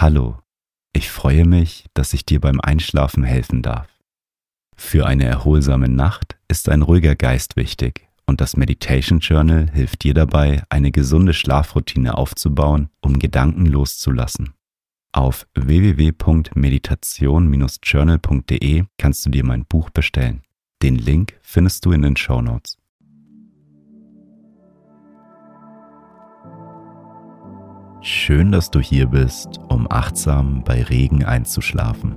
Hallo, ich freue mich, dass ich dir beim Einschlafen helfen darf. Für eine erholsame Nacht ist ein ruhiger Geist wichtig und das Meditation Journal hilft dir dabei, eine gesunde Schlafroutine aufzubauen, um Gedanken loszulassen. Auf www.meditation-journal.de kannst du dir mein Buch bestellen. Den Link findest du in den Show Notes. Schön, dass du hier bist, um achtsam bei Regen einzuschlafen.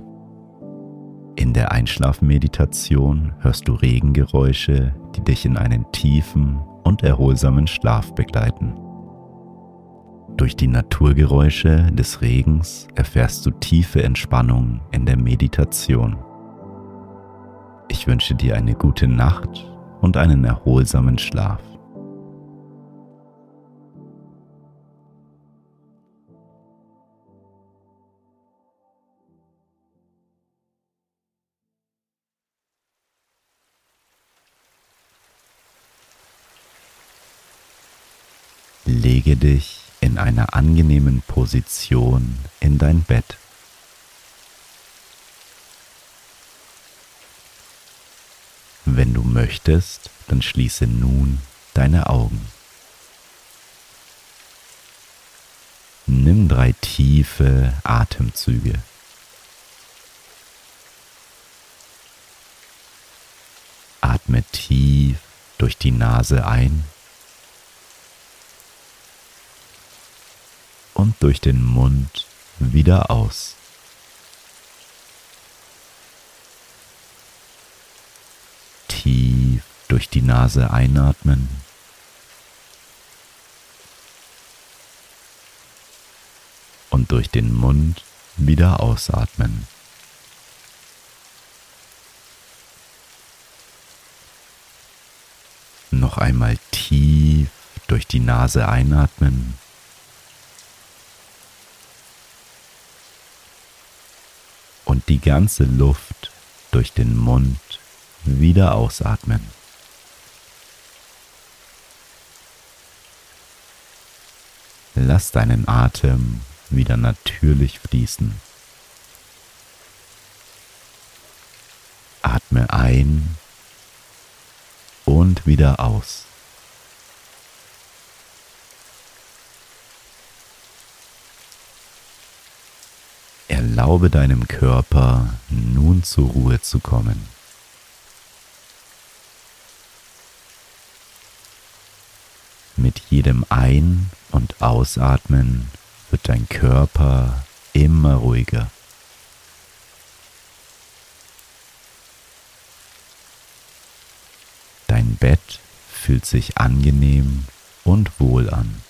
In der Einschlafmeditation hörst du Regengeräusche, die dich in einen tiefen und erholsamen Schlaf begleiten. Durch die Naturgeräusche des Regens erfährst du tiefe Entspannung in der Meditation. Ich wünsche dir eine gute Nacht und einen erholsamen Schlaf. Lege dich in einer angenehmen Position in dein Bett. Wenn du möchtest, dann schließe nun deine Augen. Nimm drei tiefe Atemzüge. Atme tief durch die Nase ein und durch den Mund wieder aus. Tief durch die Nase einatmen. Und durch den Mund wieder ausatmen. Noch einmal tief durch die Nase einatmen. und die ganze Luft durch den Mund wieder ausatmen. Lass deinen Atem wieder natürlich fließen. Atme ein und wieder aus. Erlaube deinem Körper nun zur Ruhe zu kommen. Mit jedem Ein- und Ausatmen wird dein Körper immer ruhiger. Dein Bett fühlt sich angenehm und wohl an.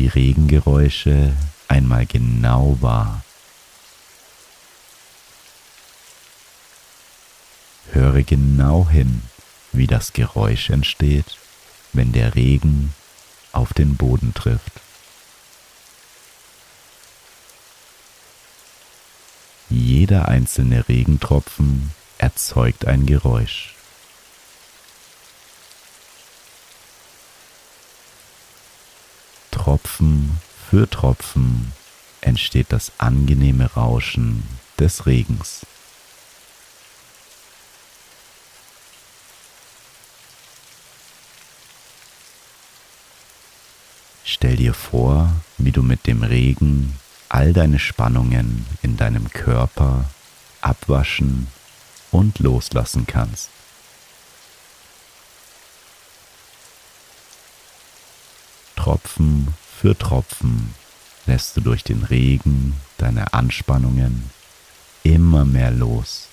Die Regengeräusche einmal genau wahr. Höre genau hin, wie das Geräusch entsteht, wenn der Regen auf den Boden trifft. Jeder einzelne Regentropfen erzeugt ein Geräusch. Tropfen für Tropfen entsteht das angenehme Rauschen des Regens. Stell dir vor, wie du mit dem Regen all deine Spannungen in deinem Körper abwaschen und loslassen kannst. Tropfen für Tropfen lässt du durch den Regen deine Anspannungen immer mehr los.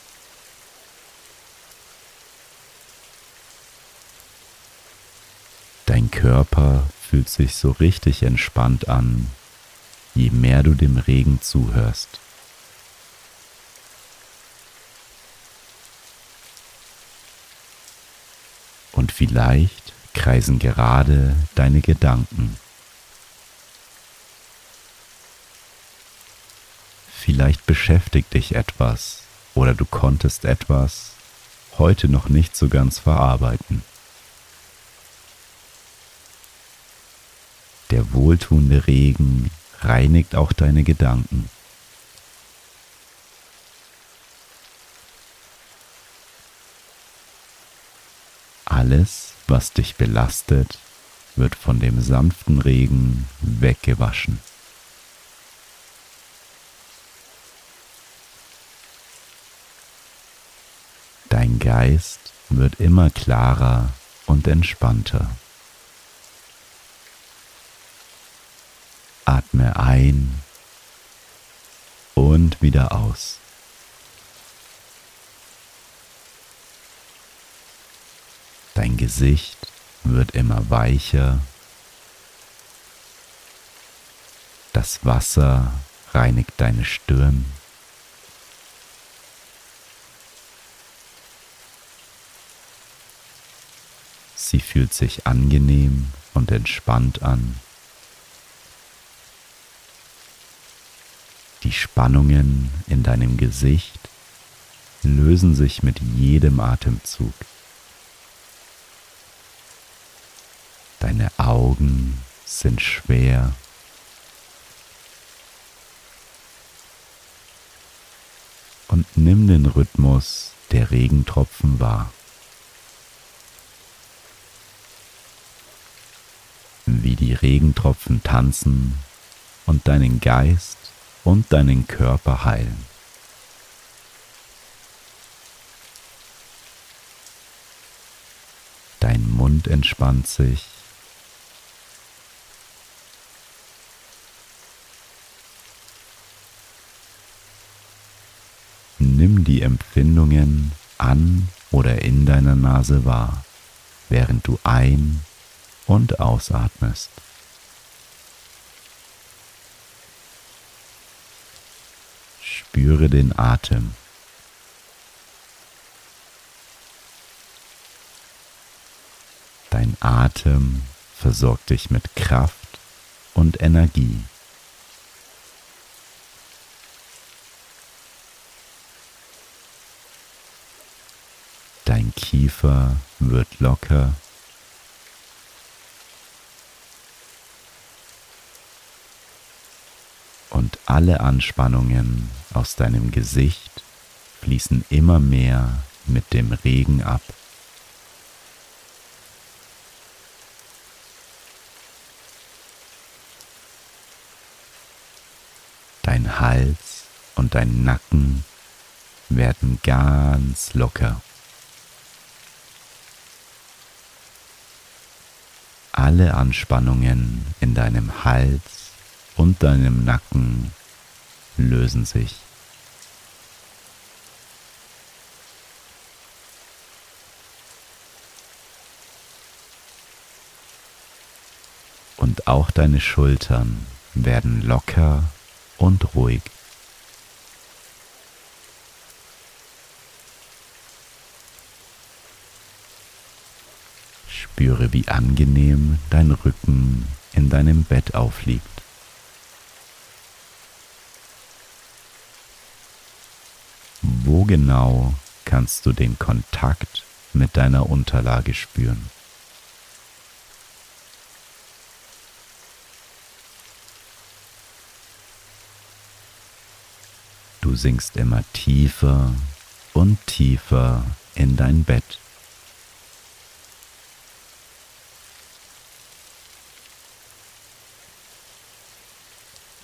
Dein Körper fühlt sich so richtig entspannt an, je mehr du dem Regen zuhörst. Und vielleicht kreisen gerade deine Gedanken. Vielleicht beschäftigt dich etwas oder du konntest etwas heute noch nicht so ganz verarbeiten. Der wohltuende Regen reinigt auch deine Gedanken. Alles, was dich belastet, wird von dem sanften Regen weggewaschen. Dein Geist wird immer klarer und entspannter. Atme ein und wieder aus. Dein Gesicht wird immer weicher. Das Wasser reinigt deine Stirn. Sie fühlt sich angenehm und entspannt an. Die Spannungen in deinem Gesicht lösen sich mit jedem Atemzug. Deine Augen sind schwer. Und nimm den Rhythmus der Regentropfen wahr. Wie die Regentropfen tanzen und deinen Geist und deinen Körper heilen. Dein Mund entspannt sich Nimm die Empfindungen an oder in deiner Nase wahr, während du ein- und ausatmest. Spüre den Atem. Dein Atem versorgt dich mit Kraft und Energie. Dein Kiefer wird locker. Und alle Anspannungen aus deinem Gesicht fließen immer mehr mit dem Regen ab. Dein Hals und dein Nacken werden ganz locker. Alle Anspannungen in deinem Hals und deinem Nacken lösen sich. Und auch deine Schultern werden locker und ruhig. Spüre, wie angenehm dein Rücken in deinem Bett aufliegt. Wo genau kannst du den Kontakt mit deiner Unterlage spüren? Du sinkst immer tiefer und tiefer in dein Bett.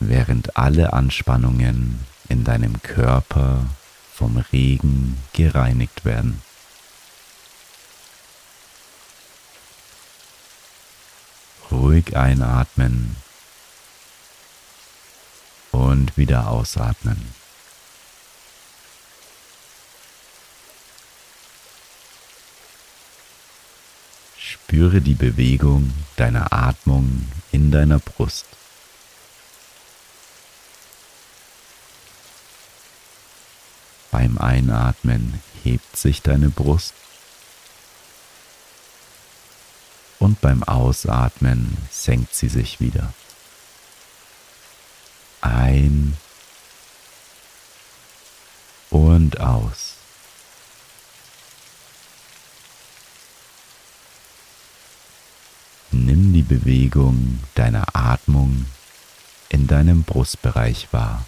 Während alle Anspannungen in deinem Körper vom Regen gereinigt werden. Ruhig einatmen und wieder ausatmen. Spüre die Bewegung deiner Atmung in deiner Brust. Beim Einatmen hebt sich deine Brust und beim Ausatmen senkt sie sich wieder. Ein und aus. Nimm die Bewegung deiner Atmung in deinem Brustbereich wahr.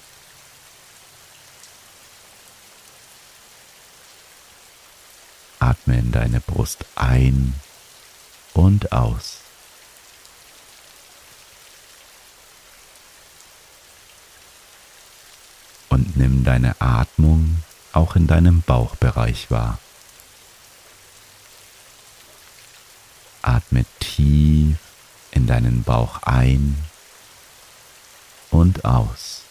Atme in deine Brust ein und aus. Und nimm deine Atmung auch in deinem Bauchbereich wahr. Atme tief in deinen Bauch ein und aus.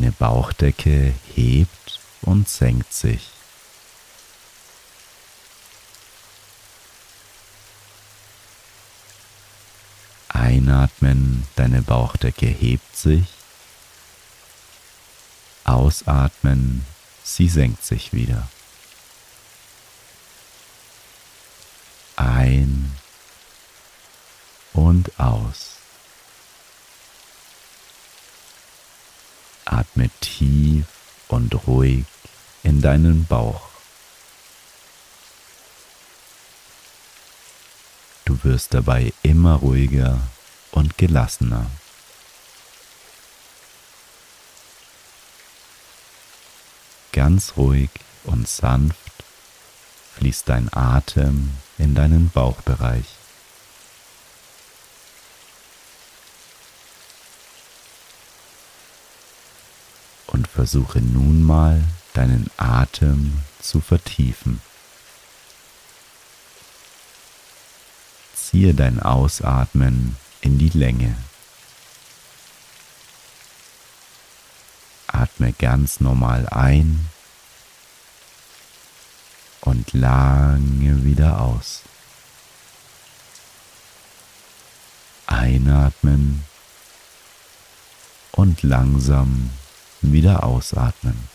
Deine Bauchdecke hebt und senkt sich. Einatmen, deine Bauchdecke hebt sich. Ausatmen, sie senkt sich wieder. Ein und aus. Atme tief und ruhig in deinen Bauch. Du wirst dabei immer ruhiger und gelassener. Ganz ruhig und sanft fließt dein Atem in deinen Bauchbereich. Und versuche nun mal deinen Atem zu vertiefen. Ziehe dein Ausatmen in die Länge. Atme ganz normal ein und lange wieder aus. Einatmen und langsam wieder ausatmen.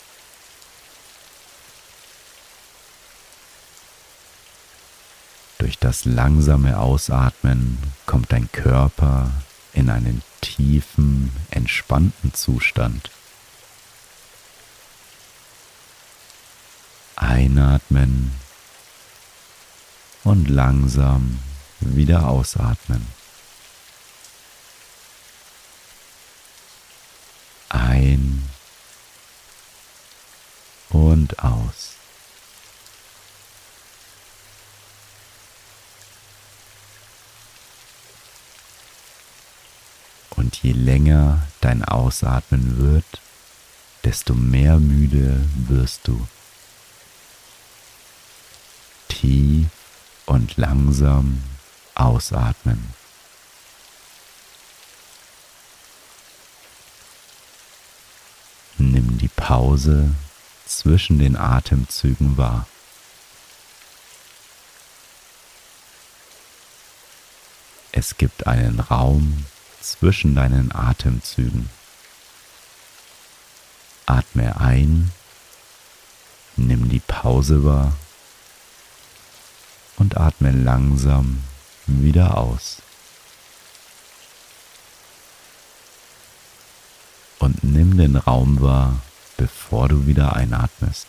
Durch das langsame Ausatmen kommt dein Körper in einen tiefen, entspannten Zustand. Einatmen und langsam wieder ausatmen. Ein und aus. Und je länger dein Ausatmen wird, desto mehr müde wirst du. Tief und langsam ausatmen. Nimm die Pause zwischen den Atemzügen wahr. Es gibt einen Raum zwischen deinen Atemzügen. Atme ein, nimm die Pause wahr und atme langsam wieder aus. Und nimm den Raum wahr, bevor du wieder einatmest.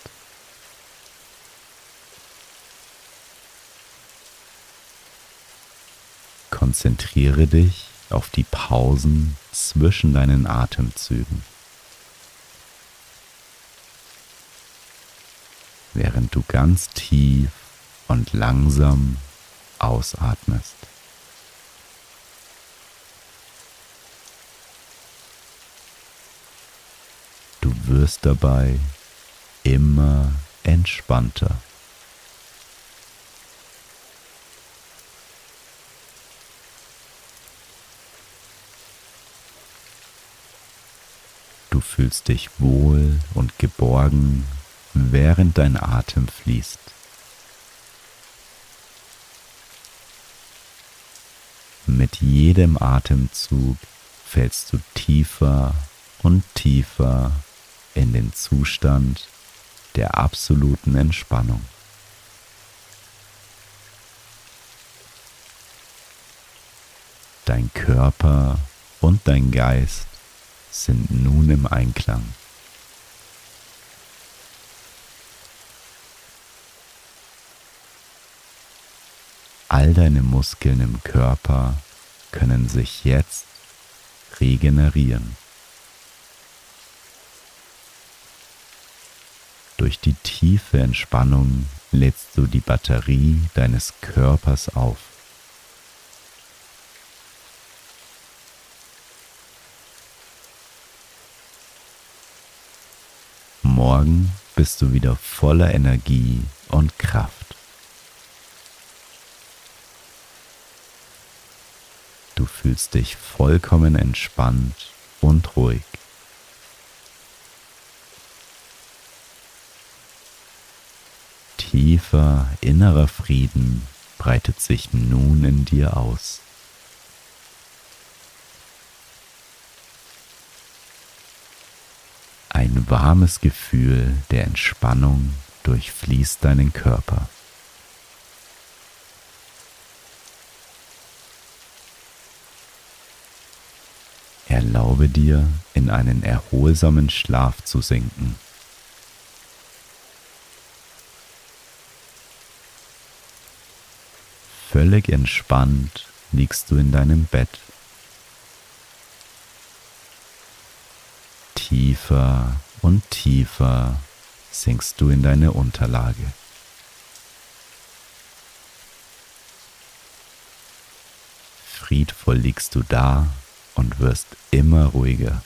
Konzentriere dich auf die Pausen zwischen deinen Atemzügen. Während du ganz tief und langsam ausatmest. Du wirst dabei immer entspannter. Du fühlst dich wohl und geborgen, während dein Atem fließt. Mit jedem Atemzug fällst du tiefer und tiefer in den Zustand der absoluten Entspannung. Dein Körper und dein Geist sind nun im Einklang. All deine Muskeln im Körper können sich jetzt regenerieren. Durch die tiefe Entspannung lädst du die Batterie deines Körpers auf. Morgen bist du wieder voller Energie und Kraft. Du fühlst dich vollkommen entspannt und ruhig. Tiefer innerer Frieden breitet sich nun in dir aus. Ein warmes Gefühl der Entspannung durchfließt deinen Körper. Erlaube dir, in einen erholsamen Schlaf zu sinken. Völlig entspannt liegst du in deinem Bett Tiefer und tiefer sinkst du in deine Unterlage. Friedvoll liegst du da und wirst immer ruhiger.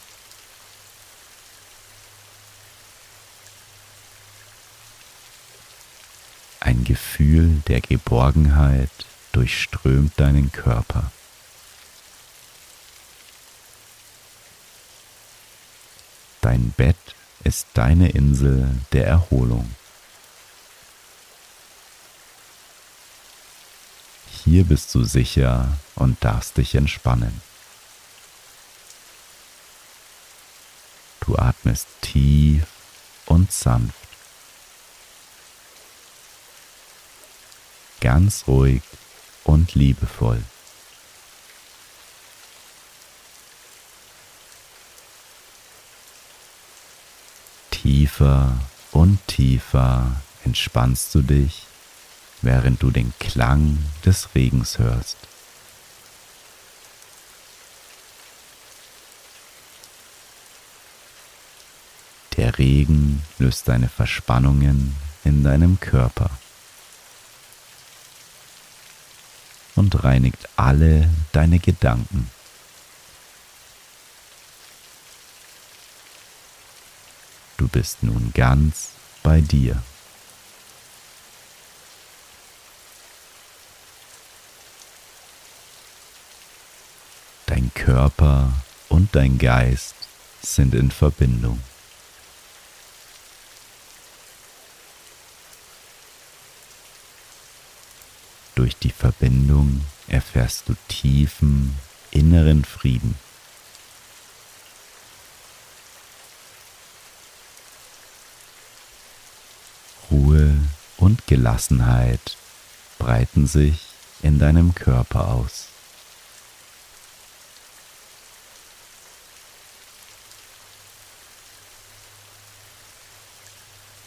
Ein Gefühl der Geborgenheit durchströmt deinen Körper. Dein Bett ist deine Insel der Erholung. Hier bist du sicher und darfst dich entspannen. Du atmest tief und sanft. Ganz ruhig und liebevoll. Tiefer und tiefer entspannst du dich, während du den Klang des Regens hörst. Der Regen löst deine Verspannungen in deinem Körper und reinigt alle deine Gedanken. Du bist nun ganz bei dir. Dein Körper und dein Geist sind in Verbindung. Durch die Verbindung erfährst du tiefen inneren Frieden. und Gelassenheit breiten sich in deinem Körper aus.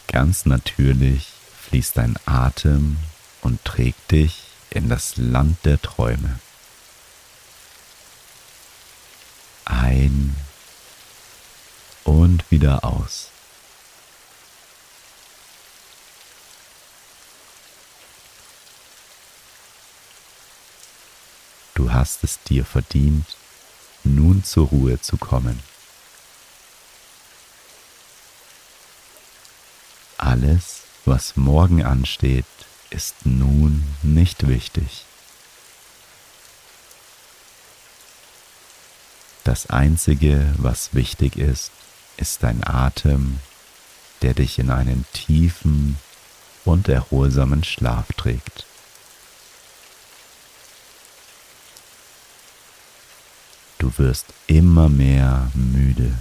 Ganz natürlich fließt dein Atem und trägt dich in das Land der Träume. Ein und wieder aus. Du hast es dir verdient, nun zur Ruhe zu kommen. Alles, was morgen ansteht, ist nun nicht wichtig. Das Einzige, was wichtig ist, ist dein Atem, der dich in einen tiefen und erholsamen Schlaf trägt. Du wirst immer mehr müde.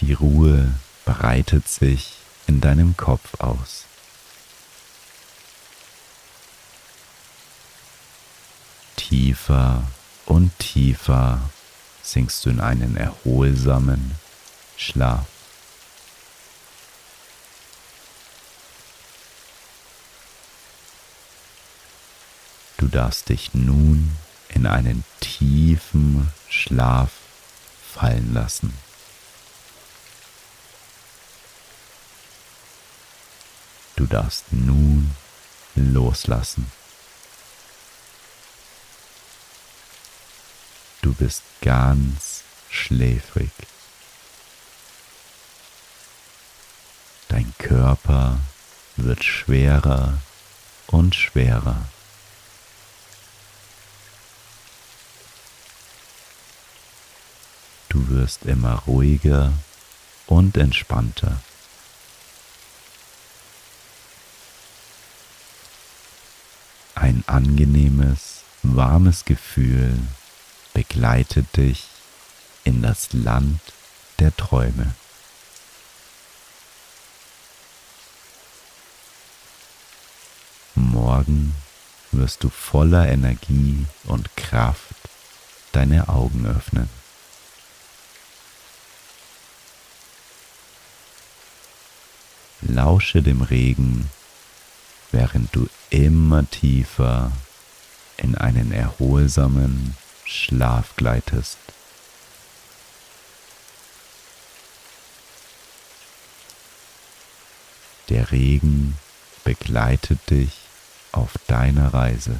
die Ruhe breitet sich in deinem Kopf aus. Tiefer und tiefer sinkst du in einen erholsamen Schlaf. Du darfst dich nun in einen tiefen Schlaf fallen lassen. Du darfst nun loslassen. Du bist ganz schläfrig. Dein Körper wird schwerer und schwerer. Du wirst immer ruhiger und entspannter. Ein angenehmes, warmes Gefühl begleitet dich in das Land der Träume. Morgen wirst du voller Energie und Kraft deine Augen öffnen. Lausche dem Regen, während du immer tiefer in einen erholsamen Schlaf gleitest. Der Regen begleitet dich auf deiner Reise.